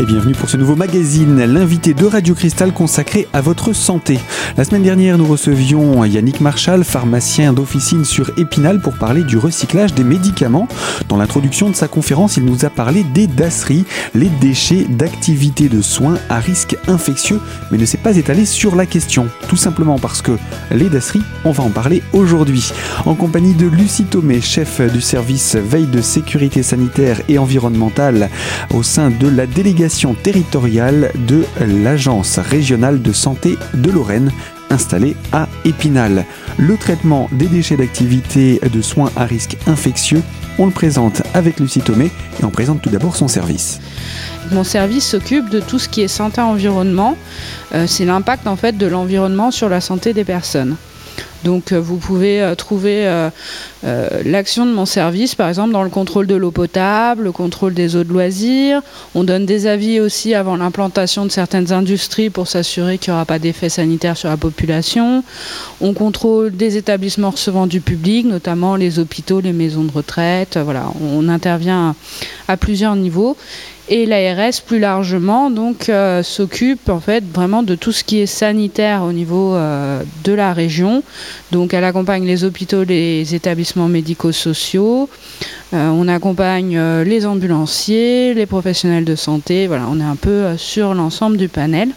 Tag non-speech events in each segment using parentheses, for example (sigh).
et bienvenue pour ce nouveau magazine, l'invité de Radio Cristal consacré à votre santé. La semaine dernière, nous recevions Yannick Marchal, pharmacien d'officine sur Épinal, pour parler du recyclage des médicaments. Dans l'introduction de sa conférence, il nous a parlé des DASRI, les déchets d'activité de soins à risque infectieux, mais ne s'est pas étalé sur la question, tout simplement parce que les DASRI, on va en parler aujourd'hui. En compagnie de Lucie Thomé, chef du service veille de sécurité sanitaire et environnementale au sein de la délégation territoriale de l'Agence régionale de santé de Lorraine installée à Épinal. Le traitement des déchets d'activité de soins à risque infectieux, on le présente avec Lucie Thomé et on présente tout d'abord son service. Mon service s'occupe de tout ce qui est santé environnement. Euh, c'est l'impact en fait de l'environnement sur la santé des personnes. Donc euh, vous pouvez euh, trouver euh, l'action de mon service, par exemple, dans le contrôle de l'eau potable, le contrôle des eaux de loisirs. On donne des avis aussi avant l'implantation de certaines industries pour s'assurer qu'il n'y aura pas d'effet sanitaire sur la population. On contrôle des établissements recevant du public, notamment les hôpitaux, les maisons de retraite. Voilà, on intervient à plusieurs niveaux. Et l'ARS, plus largement, donc euh, s'occupe en fait vraiment de tout ce qui est sanitaire au niveau euh, de la région. Donc, elle accompagne les hôpitaux, les établissements médico-sociaux. Euh, on accompagne les ambulanciers, les professionnels de santé. Voilà, on est un peu sur l'ensemble du panel.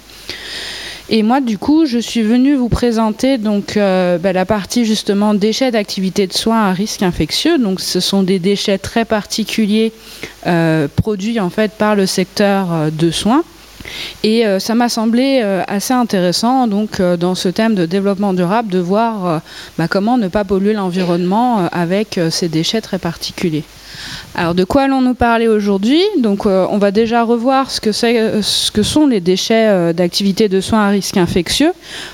Et moi, du coup, je suis venue vous présenter donc euh, bah, la partie justement déchets d'activité de soins à risque infectieux. Donc, ce sont des déchets très particuliers euh, produits en fait par le secteur euh, de soins. Et ça m'a semblé assez intéressant, donc, dans ce thème de développement durable, de voir bah, comment ne pas polluer l'environnement avec ces déchets très particuliers. Alors de quoi allons-nous parler aujourd'hui Donc euh, on va déjà revoir ce que, euh, sont les déchets euh, d'activité de soins à risque infectieux.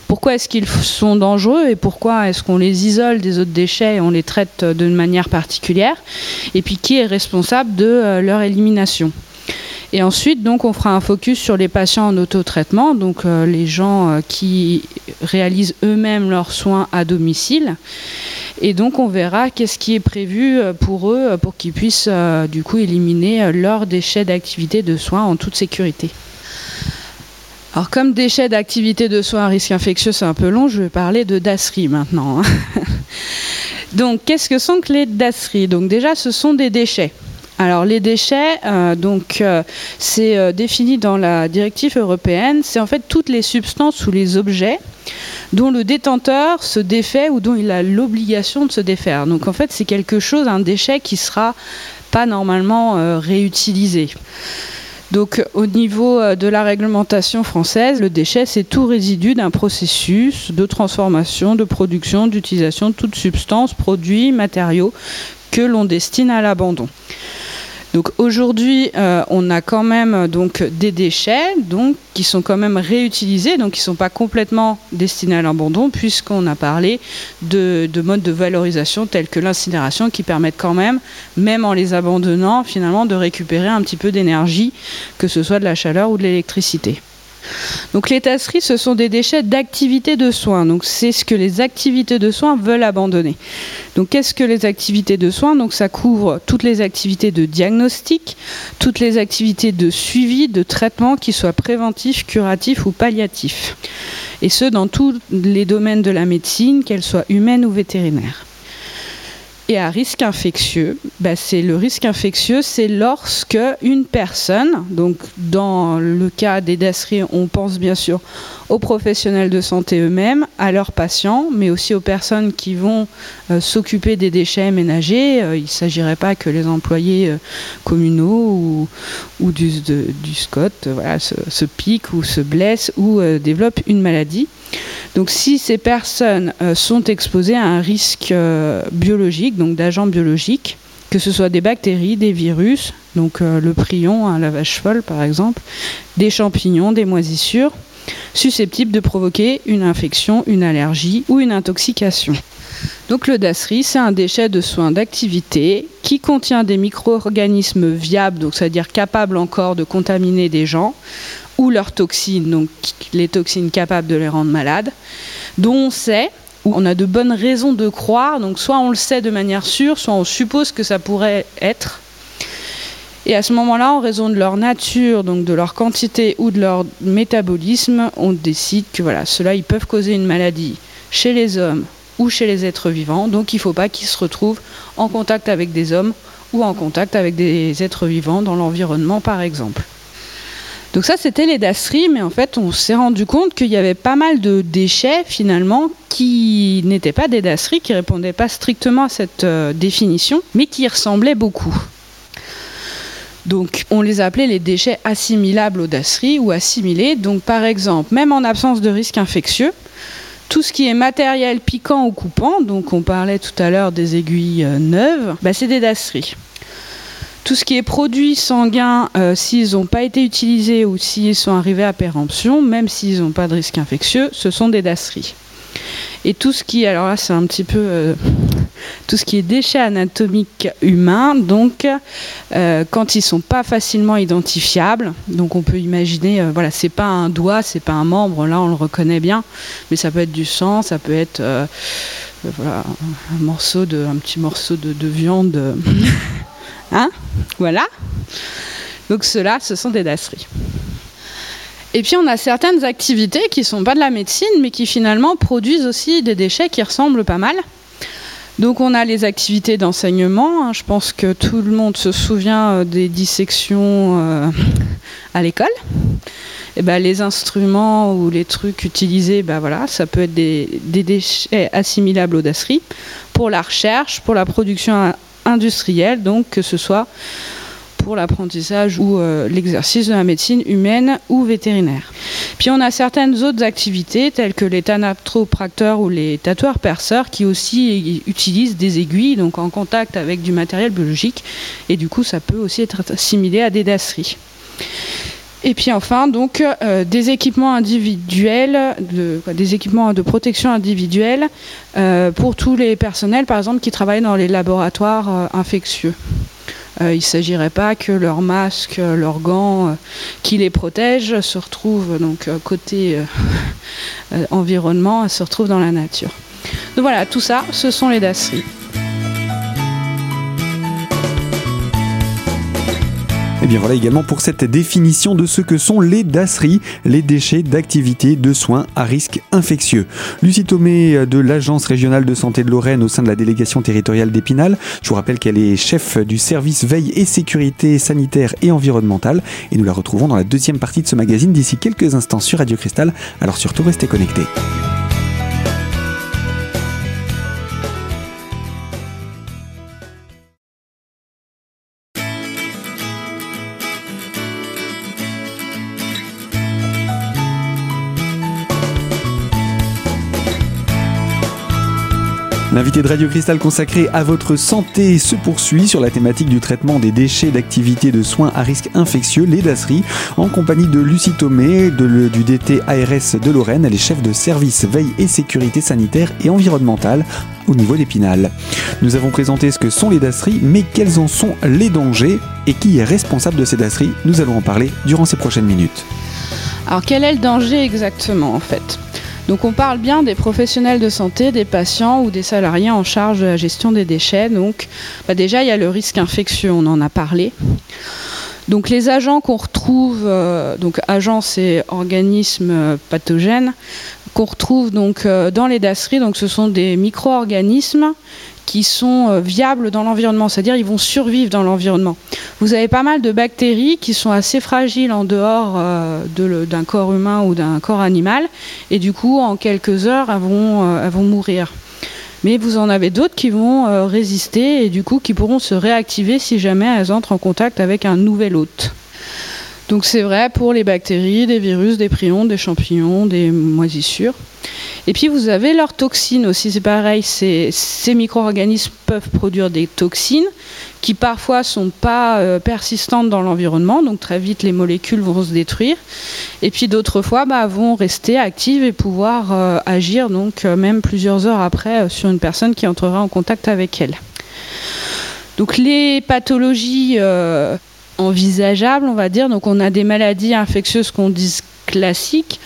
Pourquoi est-ce qu'ils sont dangereux et pourquoi est-ce qu'on les isole des autres déchets et on les traite d'une manière particulière? Et puis qui est responsable de leur élimination? Et ensuite, donc, on fera un focus sur les patients en autotraitement, donc les gens qui réalisent eux-mêmes leurs soins à domicile. Et donc on verra qu'est-ce qui est prévu euh, pour eux pour qu'ils puissent euh, du coup éliminer euh, leurs déchets d'activité de soins en toute sécurité. Alors comme déchets d'activité de soins à risque infectieux c'est un peu long, je vais parler de DASRI maintenant. Hein. (laughs) donc qu'est-ce que sont que les DASRI? Donc déjà ce sont des déchets. Alors les déchets, donc c'est défini dans la directive européenne, c'est en fait toutes les substances ou les objets dont le détenteur se défait ou dont il a l'obligation de se défaire. Donc en fait, c'est quelque chose, un déchet qui sera pas normalement euh, réutilisé. Donc au niveau euh, de la réglementation française, le déchet, c'est tout résidu d'un processus de transformation, de production, d'utilisation de toute substance, produit, matériaux que l'on destine à l'abandon. Donc aujourd'hui, euh, on a quand même donc des déchets donc qui sont quand même réutilisés, donc qui ne sont pas complètement destinés à l'abandon, puisqu'on a parlé de, modes de valorisation tels que l'incinération qui permettent quand même, même en les abandonnant, finalement de récupérer un petit peu d'énergie, que ce soit de la chaleur ou de l'électricité. Donc les tasseries, ce sont des déchets d'activités de soins. Donc c'est ce que les activités de soins veulent abandonner. Donc qu'est-ce que les activités de soins? Donc ça couvre toutes les activités de diagnostic, toutes les activités de suivi, de traitement, qui soient préventifs, curatifs ou palliatifs. Et ce, dans tous les domaines de la médecine, qu'elle soit humaine ou vétérinaire. Et à risque infectieux, bah, c'est le risque infectieux, c'est lorsque une personne, donc dans le cas des dasseries, on pense bien sûr aux professionnels de santé eux-mêmes, à leurs patients, mais aussi aux personnes qui vont euh, s'occuper des déchets ménagers. Euh, il ne s'agirait pas que les employés euh, communaux ou, du, SCOT se, se, piquent ou se blessent ou développent une maladie. Donc si ces personnes euh, sont exposées à un risque euh, biologique, donc d'agents biologiques, que ce soit des bactéries, des virus, donc euh, le prion, un la vache folle par exemple, des champignons, des moisissures, susceptibles de provoquer une infection, une allergie ou une intoxication. Donc le DASRI, c'est un déchet de soins d'activité qui contient des micro-organismes viables, donc c'est-à-dire capables encore de contaminer des gens, ou leurs toxines, donc les toxines capables de les rendre malades, dont on sait, ou on a de bonnes raisons de croire, donc soit on le sait de manière sûre, soit on suppose que ça pourrait être, Et à ce moment-là, en raison de leur nature, donc de leur quantité ou de leur métabolisme, on décide que voilà, ceux-là, ils peuvent causer une maladie chez les hommes ou chez les êtres vivants. Donc il ne faut pas qu'ils se retrouvent en contact avec des hommes ou en contact avec des êtres vivants dans l'environnement, par exemple. Donc ça, c'était les dasseries, mais en fait, on s'est rendu compte qu'il y avait pas mal de déchets, finalement, qui n'étaient pas des dasseries, qui répondaient pas strictement à cette euh, définition, mais qui ressemblaient beaucoup. Donc, on les appelait les déchets assimilables aux dasseries ou assimilés. Donc, par exemple, même en absence de risque infectieux, tout ce qui est matériel piquant ou coupant, donc on parlait tout à l'heure des aiguilles euh, neuves, bah, c'est des dasseries. Tout ce qui est produits sanguins, euh, s'ils n'ont pas été utilisés ou s'ils sont arrivés à péremption, même s'ils n'ont pas de risque infectieux, ce sont des dasseries. Et tout ce qui, alors là c'est un petit peu euh, tout ce qui est déchets anatomiques humains, donc euh, quand ils sont pas facilement identifiables, donc on peut imaginer, voilà, c'est pas un doigt, c'est pas un membre, là on le reconnaît bien, mais ça peut être du sang, ça peut être voilà, un morceau de, petit morceau de, de viande. (laughs) Hein Voilà. Donc ceux-là, ce sont des dasseries. Et puis on a certaines activités qui ne sont pas de la médecine, mais qui finalement produisent aussi des déchets qui ressemblent pas mal. Donc on a les activités d'enseignement. Hein. Je pense que tout le monde se souvient euh, des dissections euh, à l'école. Et ben, les instruments ou les trucs utilisés, ben voilà, ça peut être des, déchets assimilables aux dasseries pour la recherche, pour la production industrielle, donc que ce soit pour l'apprentissage ou euh, l'exercice de la médecine humaine ou vétérinaire. Puis on a certaines autres activités telles que les thanatopracteurs ou les tatoueurs-perceurs qui aussi utilisent des aiguilles donc en contact avec du matériel biologique et du coup ça peut aussi être assimilé à des dasseries. Et puis enfin, donc, euh, des équipements individuels, des équipements de protection individuelle euh, pour tous les personnels, par exemple, qui travaillent dans les laboratoires infectieux. Il ne s'agirait pas que leurs masques, leurs gants qui les protègent se retrouvent, donc côté (laughs) environnement, se retrouvent dans la nature. Donc voilà, tout ça, ce sont les dasseries. Bien voilà également pour cette définition de ce que sont les dasseries, les déchets d'activité de soins à risque infectieux. Lucie Thomé de l'Agence régionale de santé de Lorraine au sein de la délégation territoriale d'Épinal. Je vous rappelle qu'elle est chef du service veille et sécurité sanitaire et environnementale et nous la retrouvons dans la deuxième partie de ce magazine d'ici quelques instants sur Radio Cristal. Alors surtout restez connectés. L'invité de Radio Cristal consacré à votre santé se poursuit sur la thématique du traitement des déchets d'activités de soins à risque infectieux, les dasseries, en compagnie de Lucie Thomé du DT ARS de Lorraine. Elle est chef de service veille et sécurité sanitaire et environnementale au niveau d'Épinal. Nous avons présenté ce que sont les dasseries, mais quels en sont les dangers et qui est responsable de ces dasseries Nous allons en parler durant ces prochaines minutes. Alors quel est le danger exactement en fait? Donc on parle bien des professionnels de santé, des patients ou des salariés en charge de la gestion des déchets. Donc bah déjà il y a le risque infectieux, on en a parlé. Donc les agents qu'on retrouve, euh, donc agents c'est organismes euh, pathogènes qu'on retrouve donc euh, dans les dasseries. Donc ce sont des micro-organismes qui sont viables dans l'environnement, c'est-à-dire ils vont survivre dans l'environnement. Vous avez pas mal de bactéries qui sont assez fragiles en dehors d'un corps humain ou d'un corps animal, et du coup en quelques heures elles vont mourir. Mais vous en avez d'autres qui vont résister et du coup qui pourront se réactiver si jamais elles entrent en contact avec un nouvel hôte. Donc c'est vrai pour les bactéries, des virus, des prions, des champignons, des moisissures. Et puis vous avez leurs toxines aussi, c'est pareil, ces, micro-organismes peuvent produire des toxines qui parfois sont pas euh, persistantes dans l'environnement, donc très vite les molécules vont se détruire, et puis d'autres fois bah, vont rester actives et pouvoir euh, agir donc euh, même plusieurs heures après sur une personne qui entrera en contact avec elle. Donc les pathologies envisageables, on va dire. Donc on a des maladies infectieuses qu'on dit classiques.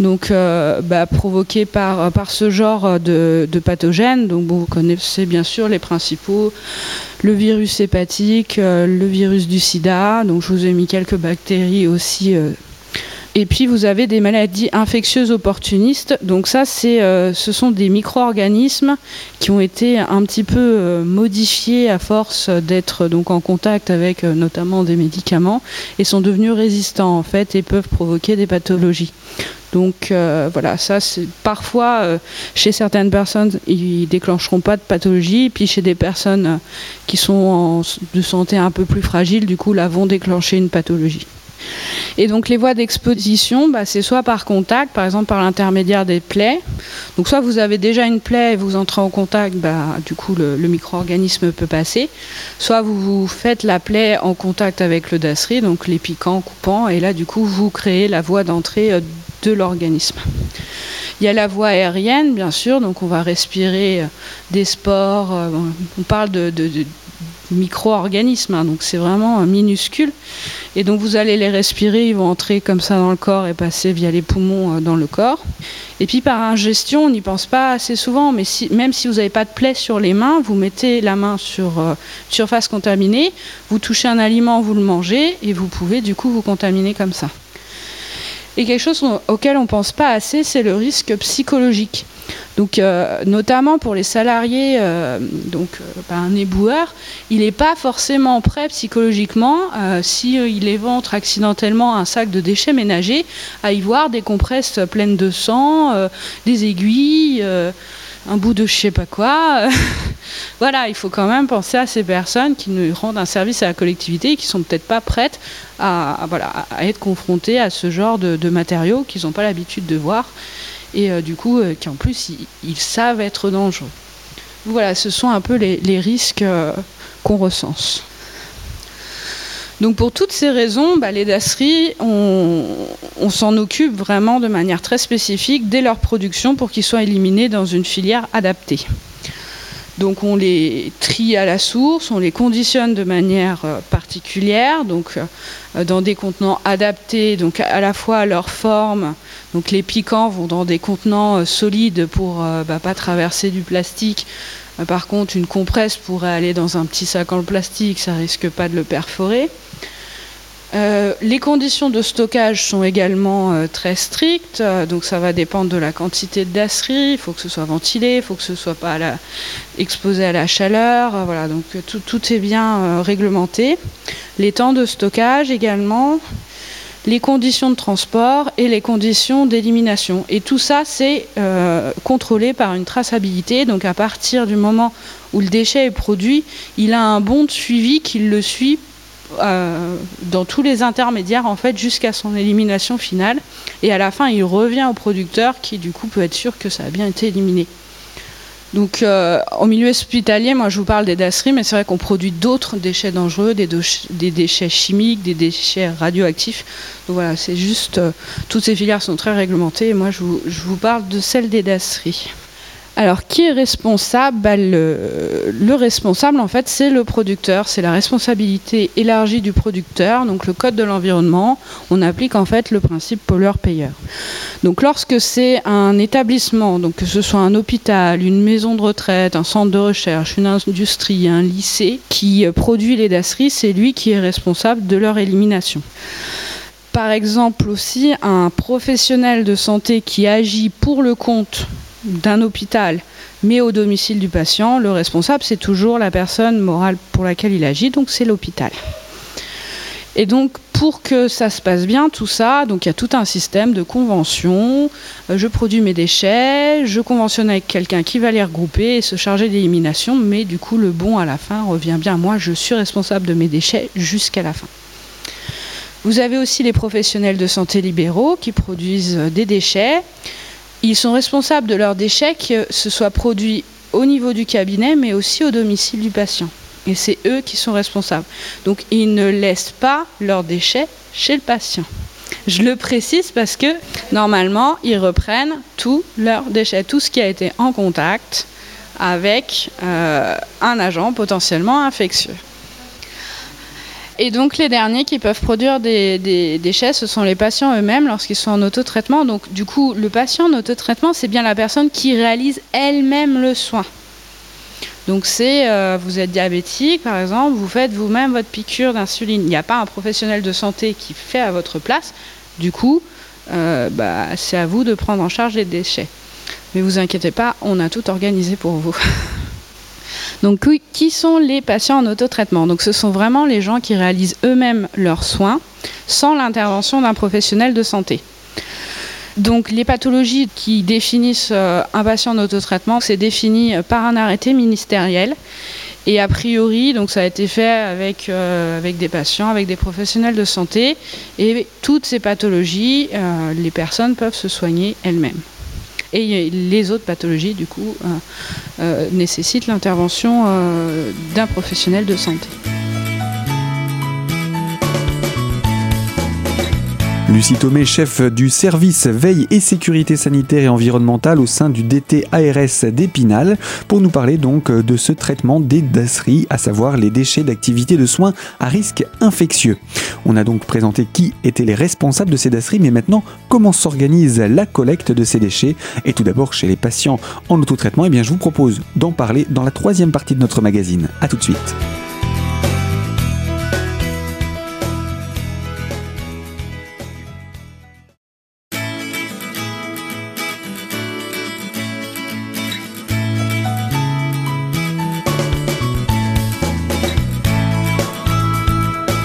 donc bah, provoqués par, par ce genre de, pathogènes. Donc vous connaissez bien sûr les principaux, le virus hépatique, le virus du sida. Donc je vous ai mis quelques bactéries aussi et puis vous avez des maladies infectieuses opportunistes. Donc ça, euh, ce sont des micro-organismes qui ont été un petit peu euh, modifiés à force d'être donc en contact avec euh, notamment des médicaments et sont devenus résistants en fait et peuvent provoquer des pathologies. Donc voilà, ça c'est parfois chez certaines personnes ils déclencheront pas de pathologie, puis chez des personnes qui sont de santé un peu plus fragile, du coup là vont déclencher une pathologie. Et donc les voies d'exposition, bah, c'est soit par contact, par exemple par l'intermédiaire des plaies. Donc soit vous avez déjà une plaie et vous entrez en contact, bah, du coup le, micro-organisme peut passer. Soit vous, faites la plaie en contact avec le dasserie, donc les piquants, coupants, et là du coup vous créez la voie d'entrée euh, de l'organisme. Il y a la voie aérienne, bien sûr, donc on va respirer euh, des spores, euh, on parle de micro-organismes, hein, donc c'est vraiment minuscule. Et donc vous allez les respirer, ils vont entrer comme ça dans le corps et passer via les poumons euh, dans le corps. Et puis par ingestion, on n'y pense pas assez souvent, mais même si vous n'avez pas de plaie sur les mains, vous mettez la main sur euh, surface contaminée, vous touchez un aliment, vous le mangez, et vous pouvez du coup vous contaminer comme ça. Et quelque chose auquel on ne pense pas assez, c'est le risque psychologique. Donc, euh, notamment pour les salariés, euh, donc euh, un éboueur, il n'est pas forcément prêt psychologiquement, s'il éventre accidentellement un sac de déchets ménagers, à y voir des compresses pleines de sang, des aiguilles, un bout de je sais pas quoi. (laughs) voilà, il faut quand même penser à ces personnes qui nous rendent un service à la collectivité et qui sont peut-être pas prêtes à, être confrontées à ce genre de matériaux qu'ils n'ont pas l'habitude de voir et euh, du coup euh, qui en plus ils, savent être dangereux. Voilà, ce sont un peu les, risques euh, qu'on recense. Donc pour toutes ces raisons, bah, les dasseries, on, on s'en occupe vraiment de manière très spécifique dès leur production pour qu'ils soient éliminés dans une filière adaptée. Donc on les trie à la source, on les conditionne de manière particulière, donc dans des contenants adaptés, donc à la fois à leur forme, donc les piquants vont dans des contenants euh, solides pour ne euh, bah, pas traverser du plastique. Euh, par contre, une compresse pourrait aller dans un petit sac en plastique, ça risque pas de le perforer. Les conditions de stockage sont également très strictes, donc ça va dépendre de la quantité de dasserie, il faut que ce soit ventilé, il faut que ce soit pas exposé à la chaleur, voilà, donc tout, tout est bien réglementé. Les temps de stockage également, les conditions de transport et les conditions d'élimination. Et tout ça, c'est euh, contrôlé par une traçabilité. Donc à partir du moment où le déchet est produit, il a un bon de suivi qui le suit euh, dans tous les intermédiaires en fait jusqu'à son élimination finale. Et à la fin, il revient au producteur qui du coup peut être sûr que ça a bien été éliminé. Donc, euh, au milieu hospitalier, moi je vous parle des dasseries, mais c'est vrai qu'on produit d'autres déchets dangereux, des, déchets chimiques, des déchets radioactifs. Donc voilà, c'est juste, euh, toutes ces filières sont très réglementées, et moi je vous, je vous parle de celle des dasseries. Alors, qui est responsable? Bah, le, responsable, en fait, c'est le producteur. C'est la responsabilité élargie du producteur. Donc, le code de l'environnement, on applique en fait le principe pollueur-payeur. Donc, lorsque c'est un établissement, donc que ce soit un hôpital, une maison de retraite, un centre de recherche, une industrie, un lycée qui produit les dasseries, c'est lui qui est responsable de leur élimination par exemple aussi un professionnel de santé qui agit pour le compte d'un hôpital, mais au domicile du patient, le responsable, c'est toujours la personne morale pour laquelle il agit, donc c'est l'hôpital. Et donc, pour que ça se passe bien, tout ça, il y a tout un système de convention. Euh, je produis mes déchets, je conventionne avec quelqu'un qui va les regrouper et se charger d'élimination, mais du coup, le bon à la fin revient bien. Moi, je suis responsable de mes déchets jusqu'à la fin. Vous avez aussi les professionnels de santé libéraux qui produisent des déchets ils sont responsables de leurs déchets, que ce soit produit au niveau du cabinet, mais aussi au domicile du patient. Et c'est eux qui sont responsables. Donc ils ne laissent pas leurs déchets chez le patient. Je le précise parce que normalement, ils reprennent tous leurs déchets, tout ce qui a été en contact avec euh, un agent potentiellement infectieux. Et donc les derniers qui peuvent produire des, déchets, ce sont les patients eux-mêmes lorsqu'ils sont en autotraitement. Donc du coup, le patient en autotraitement, c'est bien la personne qui réalise elle-même le soin. Donc c'est, euh, vous êtes diabétique par exemple, vous faites vous-même votre piqûre d'insuline. Il n'y a pas un professionnel de santé qui fait à votre place. Du coup, euh, bah, c'est à vous de prendre en charge les déchets. Mais vous inquiétez pas, on a tout organisé pour vous. (laughs) Donc, qui sont les patients en autotraitement? Donc, ce sont vraiment les gens qui réalisent eux-mêmes leurs soins sans l'intervention d'un professionnel de santé. Donc, les pathologies qui définissent euh, un patient en autotraitement, c'est défini par un arrêté ministériel. Et a priori, donc ça a été fait avec, euh, des patients, avec des professionnels de santé. Et toutes ces pathologies, euh, les personnes peuvent se soigner elles-mêmes. Et les autres pathologies, du coup, euh, euh, nécessitent l'intervention euh, d'un professionnel de santé. Lucie Thomé, chef du service veille et sécurité sanitaire et environnementale au sein du DT ARS d'Épinal, pour nous parler donc de ce traitement des dasseries, à savoir les déchets d'activité de soins à risque infectieux. On a donc présenté qui étaient les responsables de ces dasseries, mais maintenant comment s'organise la collecte de ces déchets Et tout d'abord chez les patients en autotraitement, eh bien je vous propose d'en parler dans la troisième partie de notre magazine. A tout de suite.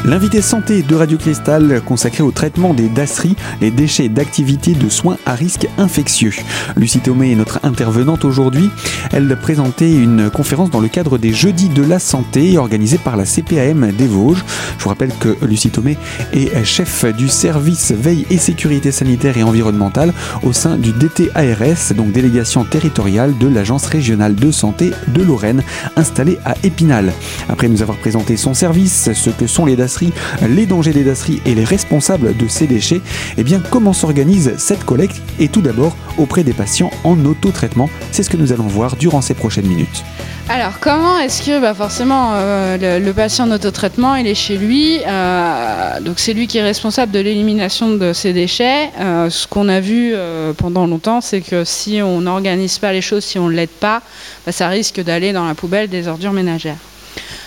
L'invité santé de Radio Cristal consacré au traitement des dasseries, les déchets d'activité de soins à risque infectieux. Lucie Thomé est notre intervenante aujourd'hui. Elle présentait une conférence dans le cadre des Jeudis de la Santé organisée par la CPAM des Vosges. Je vous rappelle que Lucie Thomé est chef du service veille et sécurité sanitaire et environnementale au sein du DTARS, donc délégation territoriale de l'Agence régionale de santé de Lorraine, installée à Épinal. Après nous avoir présenté son service, ce que sont les les dangers des dasseries et les responsables de ces déchets, eh bien comment s'organise cette collecte? Et tout d'abord auprès des patients en autotraitement C'est ce que nous allons voir durant ces prochaines minutes. Alors comment est-ce que bah forcément euh, le, patient en autotraitement il est chez lui, euh, donc c'est lui qui est responsable de l'élimination de ces déchets. Euh, ce qu'on a vu pendant longtemps c'est que si on n'organise pas les choses, si on ne l'aide pas, bah, ça risque d'aller dans la poubelle des ordures ménagères.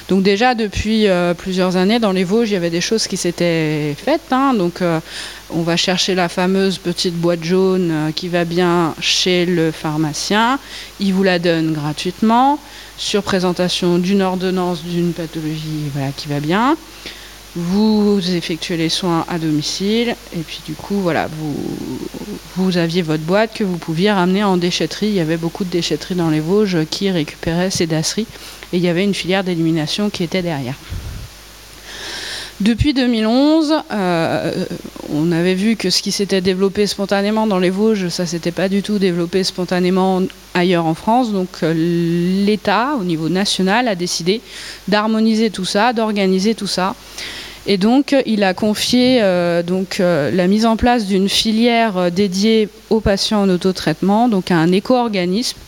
Donc déjà depuis euh, plusieurs années dans les Vosges, il y avait des choses qui s'étaient faites. Hein. donc euh, on va chercher la fameuse petite boîte jaune euh, qui va bien chez le pharmacien. Il vous la donne gratuitement sur présentation d'une ordonnance d'une pathologie qui va bien vous effectuez les soins à domicile et puis du coup voilà vous, aviez votre boîte que vous pouviez ramener en déchetterie. Il y avait beaucoup de déchetteries dans les Vosges qui récupéraient ces dasseries et il y avait une filière d'élimination qui était derrière. Depuis 2011, euh, on avait vu que ce qui s'était développé spontanément dans les Vosges, ça s'était pas du tout développé spontanément ailleurs en France. Donc euh, l'État, au niveau national, a décidé d'harmoniser tout ça, d'organiser tout ça. Et donc, il a confié euh, donc, euh, la mise en place d'une filière euh, dédiée aux patients en autotraitement, donc à un éco-organisme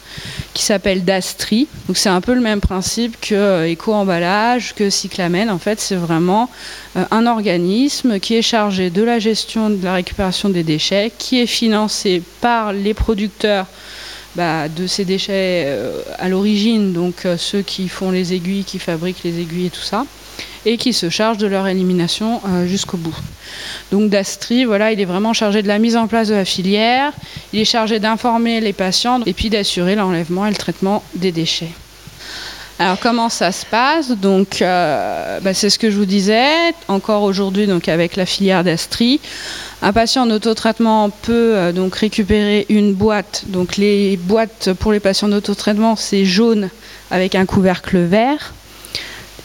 qui s'appelle Dastri. Donc, c'est un peu le même principe que Éco-emballage, que Cyclamen. En fait, c'est vraiment un organisme qui est chargé de la gestion de la récupération des déchets, qui est financé par les producteurs bah, de ces déchets à l'origine, donc ceux qui font les aiguilles, qui fabriquent les aiguilles et tout ça et qui se charge de leur élimination euh, jusqu'au bout. Donc Dastri, voilà, il est vraiment chargé de la mise en place de la filière, il est chargé d'informer les patients et puis d'assurer l'enlèvement et le traitement des déchets. Alors comment ça se passe? Donc euh, bah, c'est ce que je vous disais. Encore aujourd'hui, donc avec la filière d'Astri, un patient en autotraitement peut euh, donc récupérer une boîte. Donc les boîtes pour les patients en autotraitement, c'est jaune avec un couvercle vert.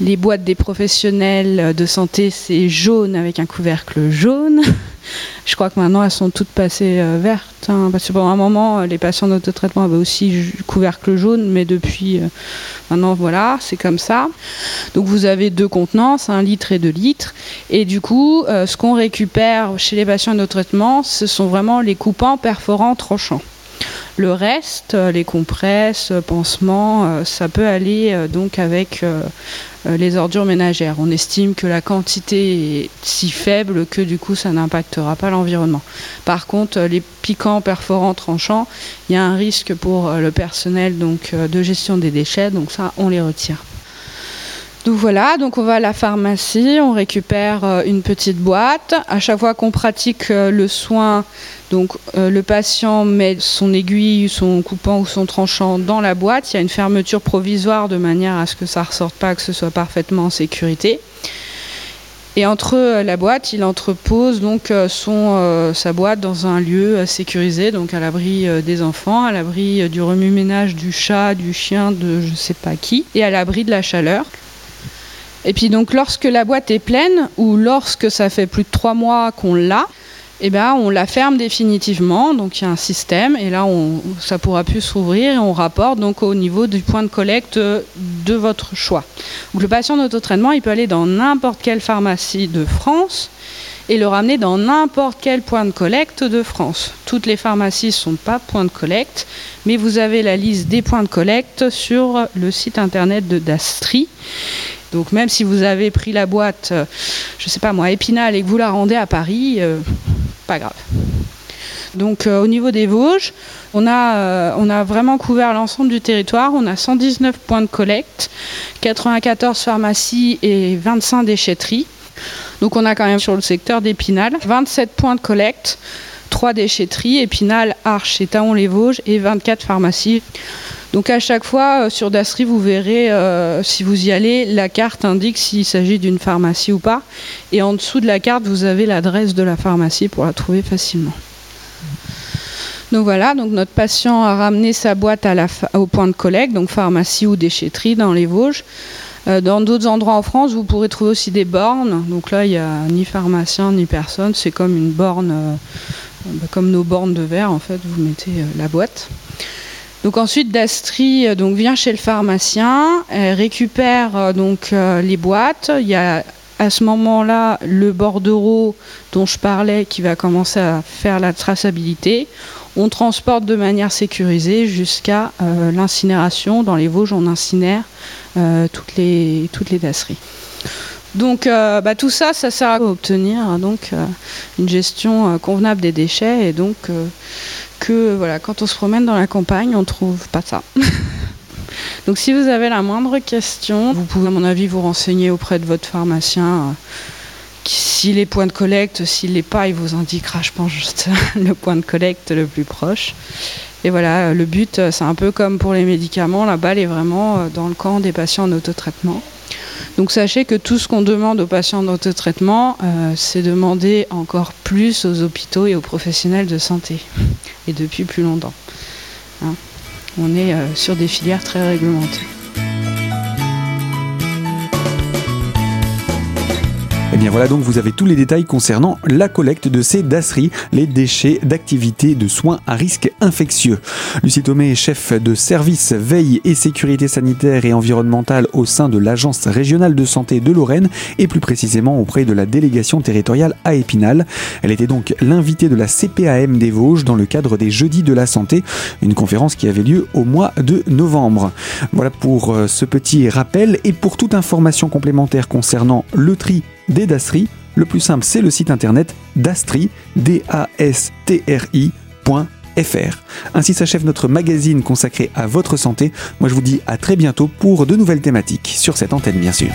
Les boîtes des professionnels de santé, c'est jaune avec un couvercle jaune. (laughs) Je crois que maintenant elles sont toutes passées euh, vertes. Hein, parce que pendant un moment, les patients d'autotraitement avaient aussi couvercle jaune, mais depuis euh, maintenant, voilà, c'est comme ça. Donc vous avez deux contenances, un litre et deux litres. Et du coup, euh, ce qu'on récupère chez les patients d'autotraitement, ce sont vraiment les coupants, perforants, tranchants. Le reste, les compresses, pansements, ça peut aller donc avec les ordures ménagères. On estime que la quantité est si faible que du coup ça n'impactera pas l'environnement. Par contre, les piquants, perforants, tranchants, il y a un risque pour le personnel de gestion des déchets, donc ça on les retire. Donc voilà, donc on va à la pharmacie, on récupère euh, une petite boîte. À chaque fois qu'on pratique euh, le soin, donc euh, le patient met son aiguille, son coupant ou son tranchant dans la boîte. Il y a une fermeture provisoire de manière à ce que ça ne ressorte pas, que ce soit parfaitement en sécurité. Et entre la boîte, il entrepose donc sa boîte dans un lieu sécurisé, donc à l'abri des enfants, à l'abri du remue-ménage du chat, du chien, de je ne sais pas qui, et à l'abri de la chaleur. Et puis donc lorsque la boîte est pleine ou lorsque ça fait plus de trois mois qu'on l'a, eh ben, on la ferme définitivement. Donc il y a un système et là on, ça pourra plus s'ouvrir et on rapporte donc au niveau du point de collecte de votre choix. Donc, le patient d'autotraitement, il peut aller dans n'importe quelle pharmacie de France et le ramener dans n'importe quel point de collecte de France. Toutes les pharmacies ne sont pas points de collecte, mais vous avez la liste des points de collecte sur le site internet de Dastri. Donc même si vous avez pris la boîte, euh, je ne sais pas moi, Épinal et que vous la rendez à Paris, euh, pas grave. Donc euh, au niveau des Vosges, on a, on a vraiment couvert l'ensemble du territoire. On a 119 points de collecte, 94 pharmacies et 25 déchetteries. Donc on a quand même sur le secteur d'Épinal 27 points de collecte, 3 déchetteries, Épinal, Arche et Taon-les-Vosges et 24 pharmacies. Donc à chaque fois, euh, sur Dasri, vous verrez, euh, si vous y allez, la carte indique s'il s'agit d'une pharmacie ou pas. Et en dessous de la carte, vous avez l'adresse de la pharmacie pour la trouver facilement. Donc voilà, donc notre patient a ramené sa boîte au point de collecte, donc pharmacie ou déchetterie dans les Vosges. Euh, dans d'autres endroits en France, vous pourrez trouver aussi des bornes. Donc là, il n'y a ni pharmacien ni personne. C'est comme une borne, bah, comme nos bornes de verre en fait. Vous mettez la boîte. Donc ensuite, Dastri euh, donc, vient chez le pharmacien, récupère euh, donc euh, les boîtes. Il y a à ce moment-là le bordereau dont je parlais qui va commencer à faire la traçabilité. On transporte de manière sécurisée jusqu'à l'incinération. Dans les Vosges, on incinère toutes les toutes les. Donc bah, tout ça, ça sert à obtenir donc, une gestion convenable des déchets et donc que voilà, quand on se promène dans la campagne, on trouve pas ça. (laughs) Donc si vous avez la moindre question, vous pouvez à mon avis vous renseigner auprès de votre pharmacien. Euh, s'il est point de collecte, s'il l'est pas, il vous indiquera, je pense, juste (laughs) le point de collecte le plus proche. Et voilà, le but, euh, c'est un peu comme pour les médicaments, la balle est vraiment euh, dans le camp des patients en autotraitement. Donc sachez que tout ce qu'on demande aux patients d'autotraitement, euh, c'est demander encore plus aux hôpitaux et aux professionnels de santé, et depuis plus longtemps. Hein. On est euh, sur des filières très réglementées. Voilà donc vous avez tous les détails concernant la collecte de ces dasseries, les déchets d'activités de soins à risque infectieux. Lucie Thomé chef de service veille et sécurité sanitaire et environnementale au sein de l'Agence régionale de santé de Lorraine et plus précisément auprès de la délégation territoriale à Épinal. Elle était donc l'invitée de la CPAM des Vosges dans le cadre des Jeudis de la Santé, une conférence qui avait lieu au mois de novembre. Voilà pour euh, ce petit rappel et pour toute information complémentaire concernant le tri des Dasri. Le plus simple, c'est le site internet dastri, d a Ainsi s'achève notre magazine consacré à votre santé. Moi je vous dis à très bientôt pour de nouvelles thématiques sur cette antenne bien sûr.